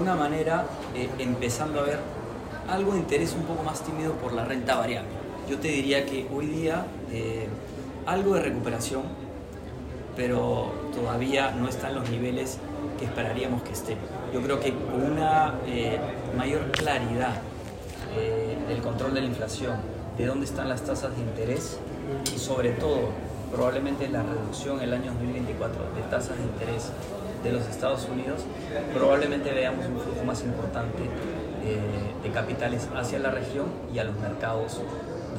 alguna manera eh, empezando a ver algo de interés un poco más tímido por la renta variable. Yo te diría que hoy día eh, algo de recuperación, pero todavía no están los niveles que esperaríamos que esté. Yo creo que con una eh, mayor claridad del control de la inflación, de dónde están las tasas de interés y sobre todo probablemente la reducción el año 2024 de tasas de interés de los Estados Unidos, probablemente veamos un flujo más importante eh, de capitales hacia la región y a los mercados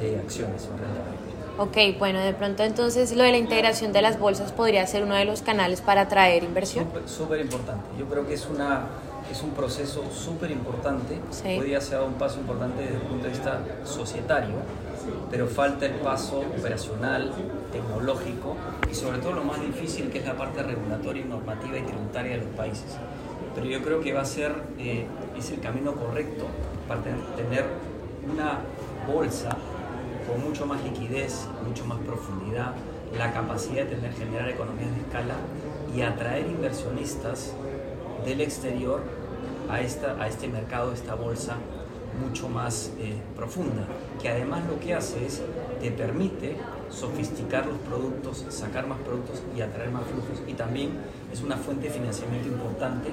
de acciones en renta Ok, bueno, de pronto entonces lo de la integración de las bolsas podría ser uno de los canales para atraer inversión. Súper importante. Yo creo que es, una, es un proceso súper importante. Sí. Hoy día se ha dado un paso importante desde el punto de vista societario, pero falta el paso operacional, tecnológico y sobre todo lo más difícil que es la parte regulatoria normativa y tributaria de los países. Pero yo creo que va a ser eh, es el camino correcto para tener una bolsa con mucho más liquidez, mucho más profundidad, la capacidad de tener, generar economías de escala y atraer inversionistas del exterior a, esta, a este mercado, esta bolsa mucho más eh, profunda, que además lo que hace es te permite sofisticar los productos, sacar más productos y atraer más flujos. Y también es una fuente de financiamiento importante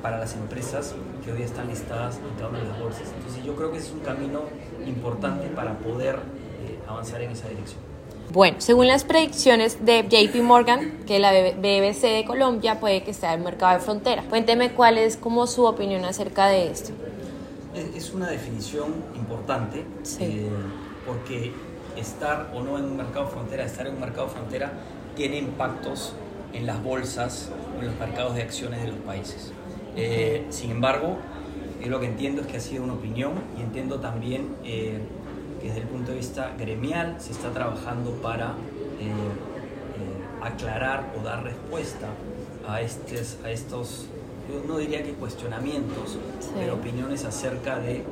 para las empresas que hoy están listadas en cada una de las bolsas. Entonces yo creo que es un camino importante para poder eh, avanzar en esa dirección. Bueno, según las predicciones de JP Morgan, que la BBC de Colombia puede que esté en el mercado de frontera. Cuénteme cuál es como su opinión acerca de esto. Es una definición importante eh, porque estar o no en un mercado frontera, estar en un mercado frontera, tiene impactos en las bolsas o en los mercados de acciones de los países. Eh, sin embargo, yo lo que entiendo es que ha sido una opinión y entiendo también eh, que desde el punto de vista gremial se está trabajando para eh, aclarar o dar respuesta a, estos, a estos, yo no diría que cuestionamientos, pero opiniones acerca de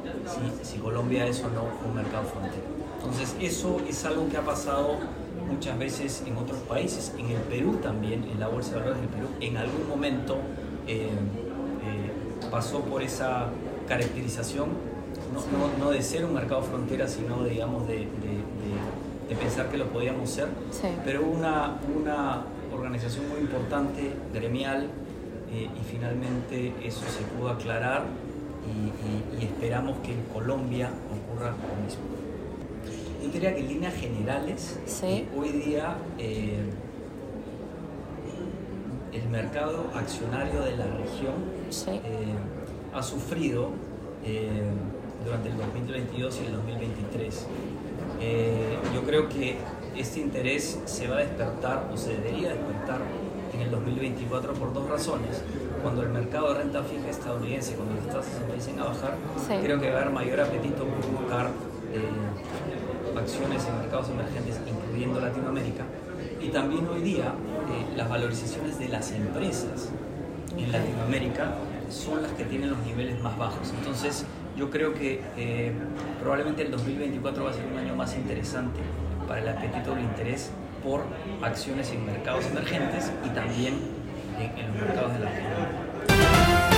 si, si Colombia es o no un mercado frontera. Entonces eso es algo que ha pasado muchas veces en otros países, en el Perú también, en la Bolsa de Valores del Perú, en algún momento eh, eh, pasó por esa caracterización, no, de ser un mercado frontera, sino digamos de, pensar que lo podíamos ser, pero una, una organización muy importante, gremial, eh, y finalmente eso se pudo aclarar y, y esperamos que en Colombia ocurra lo mismo. Yo diría que en líneas generales, eh, hoy día eh, el mercado accionario de la región eh, ha sufrido durante el 2022 y el 2023. yo creo que este interés se va a despertar o se debería despertar en el 2024 por dos razones. Cuando el mercado de renta fija estadounidense, cuando las tasas empiecen a bajar, creo que va a haber mayor apetito por buscar acciones en mercados emergentes, incluyendo Latinoamérica, y también hoy día eh, las valorizaciones de las empresas en Latinoamérica son las que tienen los niveles más bajos. Entonces, yo creo que eh, probablemente el 2024 va a ser un año más interesante para el apetito del interés por acciones en mercados emergentes y también en, en los mercados de Latinoamérica.